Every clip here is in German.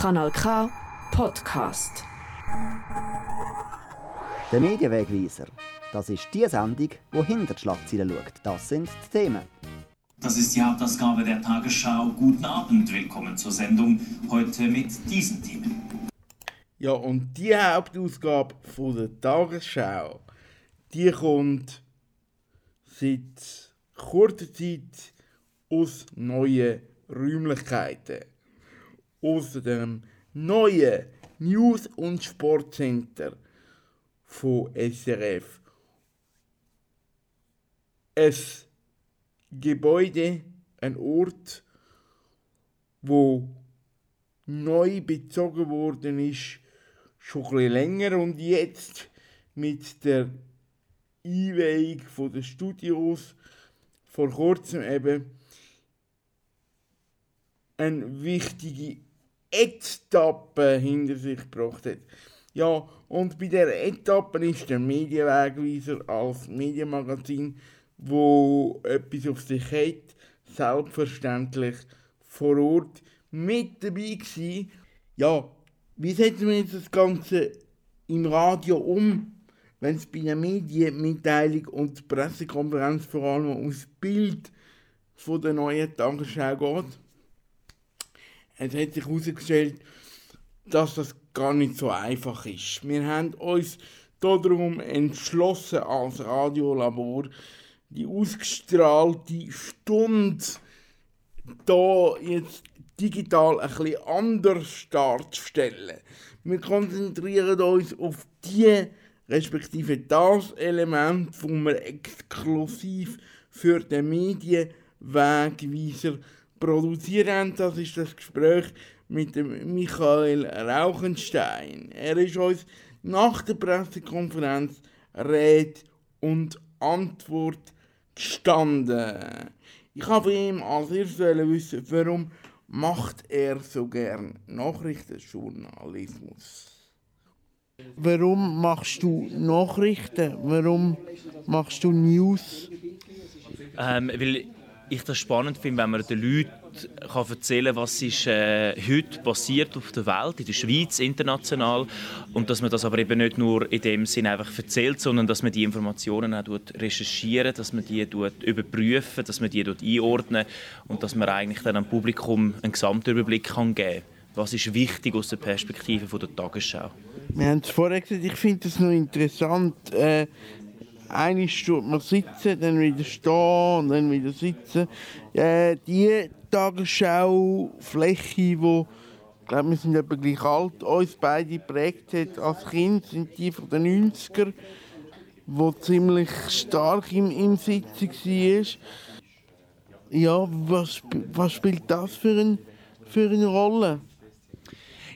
Kanal K Podcast. Der Medienwegweiser. Das ist die Sendung, die hinter die Schlagzeilen schaut. Das sind die Themen. Das ist die Hauptausgabe der Tagesschau. Guten Abend, willkommen zur Sendung. Heute mit diesen Themen. Ja, und die Hauptausgabe von der Tagesschau, die kommt seit kurzer Zeit aus neuen Räumlichkeiten. Aus dem neuen News- und Sportcenter von SRF. Ein Gebäude, ein Ort, wo neu bezogen worden ist, schon ein länger und jetzt mit der Einweihung der Studios vor kurzem eben eine wichtige Etappe hinter sich gebracht hat. Ja, und bei der Etappe ist der Medienwegweiser als Medienmagazin, wo etwas auf sich hat, selbstverständlich vor Ort mit dabei gewesen. Ja, wie setzen wir jetzt das Ganze im Radio um, wenn es bei einer Medienmitteilung und Pressekonferenz vor allem ums Bild von der neuen Tagesschau geht? Es hat sich herausgestellt, dass das gar nicht so einfach ist. Wir haben uns darum entschlossen, als Radiolabor die ausgestrahlte Stunde da jetzt digital ein bisschen anders darzustellen. Wir konzentrieren uns auf die, respektive das Element, das wir exklusiv für den Medienwegweiser produzieren. Das ist das Gespräch mit dem Michael Rauchenstein. Er ist uns nach der Pressekonferenz Rede und Antwort gestanden. Ich habe ihm als erstes wissen, warum macht er so gern Nachrichtenjournalismus? Warum machst du Nachrichten? Warum machst du News? Ähm, weil ich das spannend finde, wenn man den Leuten kann erzählen kann, was ist äh, heute passiert auf der Welt, in der Schweiz, international. Und dass man das aber eben nicht nur in dem Sinn einfach erzählt, sondern dass man die Informationen auch recherchieren, dass man die überprüfen, dass man die einordnen und dass man eigentlich dann am Publikum einen Gesamtüberblick kann geben kann. Was ist wichtig aus der Perspektive der Tagesschau? Wir haben es vorher gesagt, ich finde das noch interessant. Äh, Einmal tut man sitzen, dann wieder stehen und dann wieder sitzen. Äh, die Tagesschaufläche, wo ich glaube, wir sind etwa gleich alt, uns beide geprägt hat als Kind, sind die von den 90er, wo ziemlich stark im, im Sitzen war. Ja, was, was spielt das für, ein, für eine Rolle?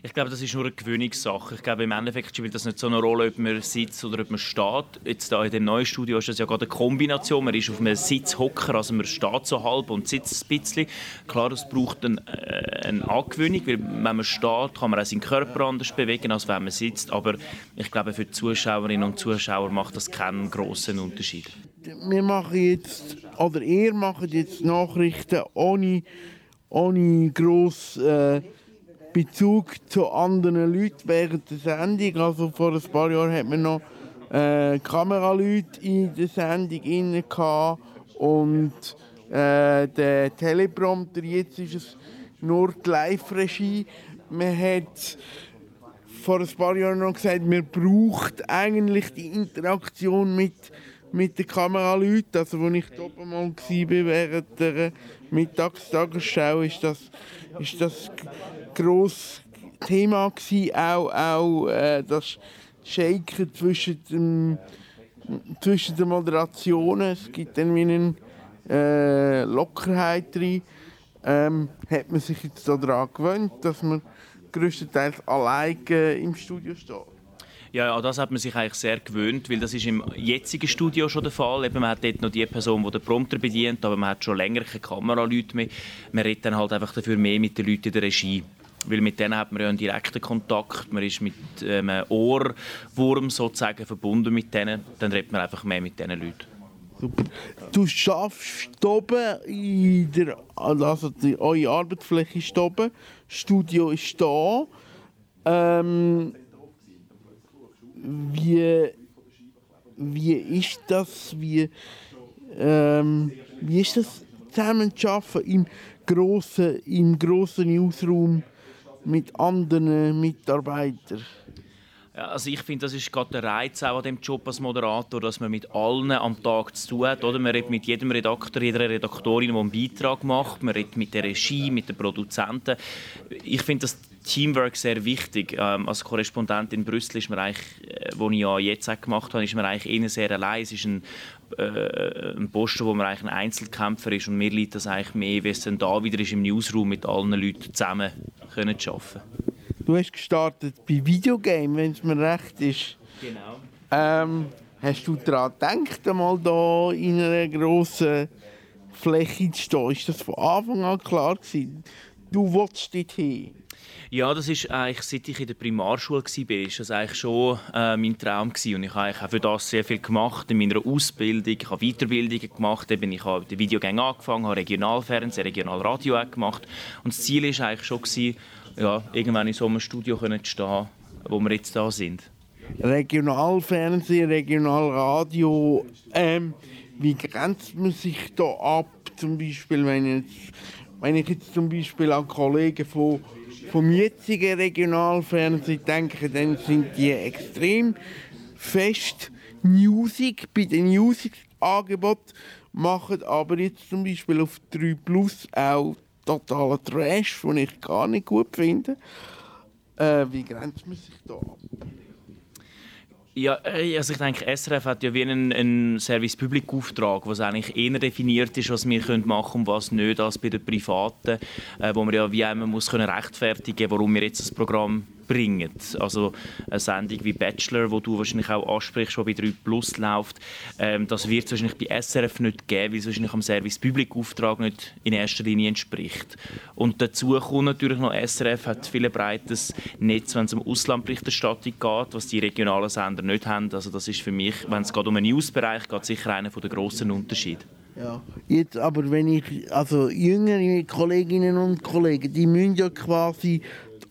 Ich glaube, das ist nur eine Gewöhnungssache. Ich glaube, im Endeffekt spielt das nicht so eine Rolle, ob man sitzt oder ob man steht. Jetzt da in dem neuen Studio ist das ja gerade eine Kombination. Man ist auf einem Sitzhocker, also man steht so halb und sitzt ein bisschen. Klar, es braucht eine, äh, eine Angewöhnung, weil wenn man steht, kann man auch seinen Körper anders bewegen, als wenn man sitzt. Aber ich glaube, für die Zuschauerinnen und Zuschauer macht das keinen großen Unterschied. Wir machen jetzt, oder ihr macht jetzt Nachrichten ohne, ohne gross... Äh Bezug zu anderen Leuten während der Sendung. Also vor ein paar Jahren hat man noch äh, Kameraleute in der Sendung inne und äh, der Teleprompter. Jetzt ist es nur die Live-Regie. Man hat vor ein paar Jahren noch gesagt, man braucht eigentlich die Interaktion mit, mit den Kameraleuten. Also, als ich dort mal war während der Mittagstagesschau, ist das, ist das grosses Thema gewesen, auch, auch äh, das Shaken zwischen, dem, zwischen den Moderationen. Es gibt dann wie eine äh, Lockerheit drin. Ähm, hat man sich jetzt daran gewöhnt, dass man größtenteils alleine im Studio steht? Ja, an das hat man sich eigentlich sehr gewöhnt, weil das ist im jetzigen Studio schon der Fall. Eben, man hat dort noch die Person, die den Prompter bedient, aber man hat schon länger keine Kameraleute mehr. Man redet dann halt einfach dafür mehr mit den Leuten in der Regie. Weil mit denen hat man ja einen direkten Kontakt, man ist mit ähm, einem Ohrwurm sozusagen verbunden mit denen, dann redet man einfach mehr mit diesen Leuten. Super. Du schaffst oben in der, also die, eure Arbeitsfläche ist oben, das Studio ist da. Ähm, wie, wie ist das? Wie, ähm, wie ist das zusammen zu arbeiten im grossen, im grossen Newsroom mit anderen Mitarbeitern? Ja, also ich finde, das ist gerade der Reiz auch an dem Job als Moderator, dass man mit allen am Tag zu tun hat. Oder? Man redet mit jedem Redakteur, jeder Redaktorin, die einen Beitrag macht. Man redet mit der Regie, mit den Produzenten. Ich finde das Teamwork sehr wichtig. Ähm, als Korrespondent in Brüssel ist man eigentlich, äh, wo ich ja jetzt auch gemacht habe, ist man eigentlich innen sehr allein. Es ist ein, äh, ein Posten, wo man eigentlich ein Einzelkämpfer ist und mir liegt das eigentlich mehr, wie es dann da wieder ist im Newsroom mit allen Leuten zusammen können zu arbeiten. Du hast gestartet bei Videogame, wenn es mir recht ist. Genau. Ähm, hast du daran gedacht, einmal da in einer grossen Fläche zu stehen? Ist das von Anfang an klar gewesen? Du wolltest dorthin? Ja, das ist eigentlich, seit ich in der Primarschule war, ist das eigentlich schon äh, mein Traum gewesen. Und ich habe auch für das sehr viel gemacht in meiner Ausbildung. Ich habe Weiterbildungen gemacht, eben ich habe die Videogänge angefangen, habe Regionalfernsehen, Regionalradio gemacht. Und das Ziel war eigentlich schon gewesen, ja, irgendwann in so einem Studio zu stehen, wo wir jetzt da sind. Regionalfernsehen, Regionalradio, ähm, wie grenzt man sich da ab? Zum Beispiel, wenn, jetzt, wenn ich jetzt zum Beispiel an Kollegen von, vom jetzigen Regionalfernsehen denke, dann sind die extrem fest Music, bei den Music-Angeboten, machen aber jetzt zum Beispiel auf 3 Plus auch totaler Trash, den ich gar nicht gut finde. Äh, wie grenzt man sich da ab? Ja, äh, also ich denke, SRF hat ja wie einen, einen Service-Public-Auftrag, was eigentlich eher definiert ist, was wir können machen und was nicht, als bei den Privaten, äh, wo man ja wie immer muss können rechtfertigen, warum wir jetzt das Programm bringen. Also eine Sendung wie Bachelor, wo du wahrscheinlich auch ansprichst, die bei 3 Plus läuft, ähm, das wird es wahrscheinlich bei SRF nicht geben, weil es wahrscheinlich am Service-Public-Auftrag nicht in erster Linie entspricht. Und dazu kommt natürlich noch, SRF hat viel breites Netz, wenn es um Auslandberichterstattung geht, was die regionalen Sender nicht haben. Also das ist für mich, wenn es geht um einen Newsbereich geht, sicher einer der grossen Unterschiede. Ja. Jetzt aber, wenn ich, also jüngere Kolleginnen und Kollegen, die müssen ja quasi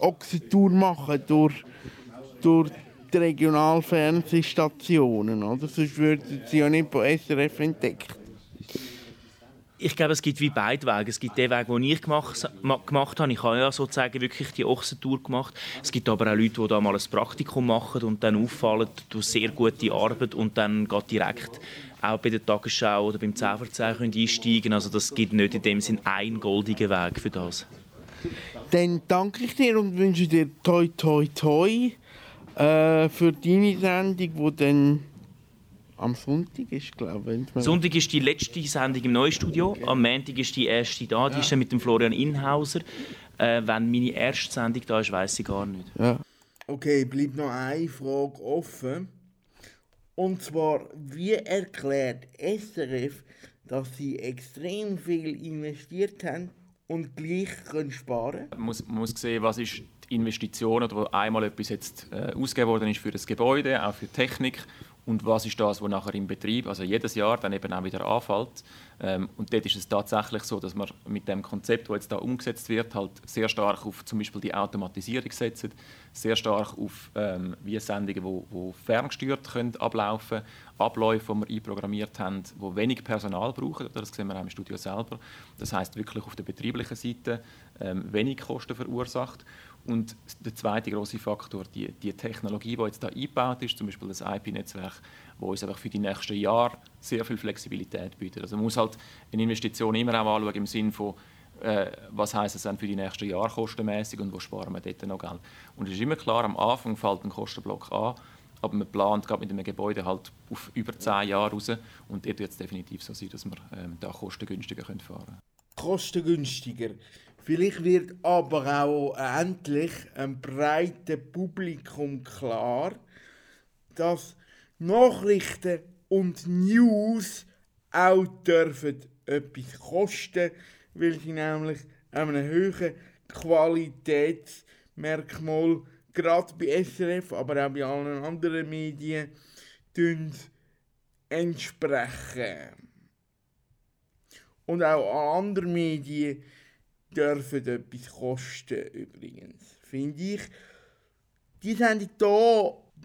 Ochsentour machen durch, durch die Regionalfernsehstationen, oder? Sonst würden sie ja nicht von SRF entdeckt. Ich glaube, es gibt wie beide Wege. Es gibt den Weg, den ich gemacht, gemacht habe. Ich habe ja sozusagen wirklich die Ochsentour gemacht. Es gibt aber auch Leute, die da mal ein Praktikum machen und dann auffallen durch sehr gute Arbeit und dann geht direkt auch bei der Tagesschau oder beim 10 10 einsteigen Also das gibt nicht in dem Sinn einen goldigen Weg für das. Dann danke ich dir und wünsche dir toi toi toi äh, für deine Sendung, die dann am Sonntag ist, glaube ich. Sonntag ist die letzte Sendung im Neustudio. Am Montag ist die erste da. Die ja. ist dann mit dem Florian Inhauser. Äh, wenn meine erste Sendung da ist, weiß ich gar nicht. Ja. Okay, bleibt noch eine Frage offen. Und zwar, wie erklärt SRF, dass sie extrem viel investiert haben und gleich können sparen. Man muss, man muss sehen, was ist die Investition oder wo einmal etwas jetzt äh, ausgegeben worden ist für das Gebäude, auch für Technik und was ist das, was nachher im Betrieb, also jedes Jahr dann eben auch wieder anfällt. Ähm, und dort ist es tatsächlich so, dass man mit dem Konzept, das jetzt da umgesetzt wird, halt sehr stark auf zum Beispiel die Automatisierung setzt, sehr stark auf ähm, wie Sendungen, wo, wo ferngesteuert können ablaufen, Abläufe, die wir einprogrammiert haben, die wenig Personal brauchen. Das sehen wir auch im Studio selber. Das heißt wirklich auf der betrieblichen Seite ähm, wenig Kosten verursacht. Und der zweite große Faktor, die, die Technologie, die jetzt da eingebaut ist, zum Beispiel das IP-Netzwerk, wo uns einfach für die nächsten Jahre sehr viel Flexibilität bietet. Also man muss halt eine Investition immer auch anschauen im Sinne von, äh, was heißt es dann für die nächsten Jahre kostenmäßig und wo sparen wir dort noch Geld. Und es ist immer klar, am Anfang fällt ein Kostenblock an, aber man plant gerade mit einem Gebäude halt auf über zehn Jahre raus und dort wird es definitiv so sein, dass wir ähm, da kostengünstiger fahren können. Kostengünstiger. Vielleicht wird aber auch endlich einem breiten Publikum klar, dass Nachrichten und News auch dürfen etwas kosten, weil sie nämlich einem hohen Qualitätsmerkmal gerade bei SRF, aber auch bei allen anderen Medien entsprechen. Und auch andere Medien dürfen etwas kosten, übrigens. Finde ich. Die Sendung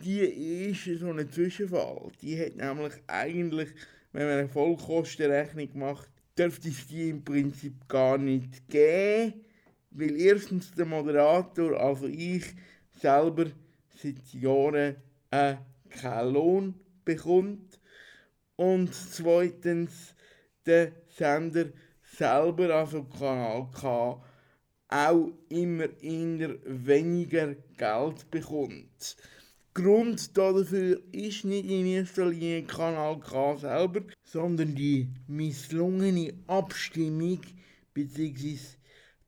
hier, die ist so ein Zwischenfall. Die hat nämlich eigentlich, wenn man eine Vollkostenrechnung macht, dürfte es die im Prinzip gar nicht geben. Weil erstens der Moderator, also ich selber, seit Jahren äh, keinen Lohn bekommt. Und zweitens der Sender selber, also Kanal K, auch immer eher weniger Geld bekommt. Grund dafür ist nicht in erster Linie Kanal K selber, sondern die misslungene Abstimmung bzw.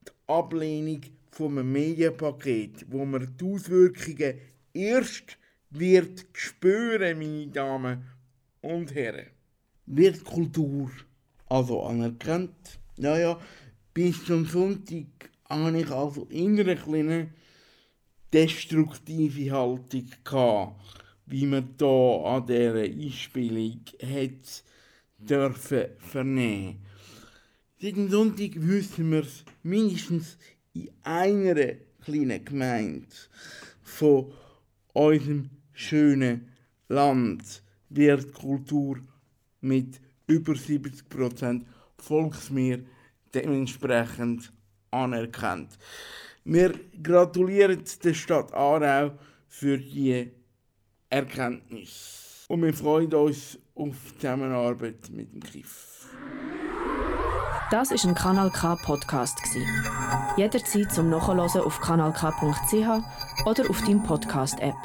die Ablehnung vom Medienpaket, wo man die Auswirkungen erst wird spüren, meine Damen und Herren. Wird Kultur also anerkannt? Naja, bis zum Sonntag habe ich also in einer kleinen destruktive Haltung gehabt, wie man da an dieser Einspielung hat dürfen vernehmen. Seit dem Sonntag wissen wir es mindestens in einer kleinen Gemeinde von unserem schönen Land wird Kultur mit über 70% Volksmehr dementsprechend anerkannt. Wir gratulieren der Stadt Aarau für die Erkenntnis. Und wir freuen uns auf die Zusammenarbeit mit dem KIF. Das ist ein Kanal K Podcast Jederzeit zum Nachhören auf kanalk.ch oder auf deinem Podcast App.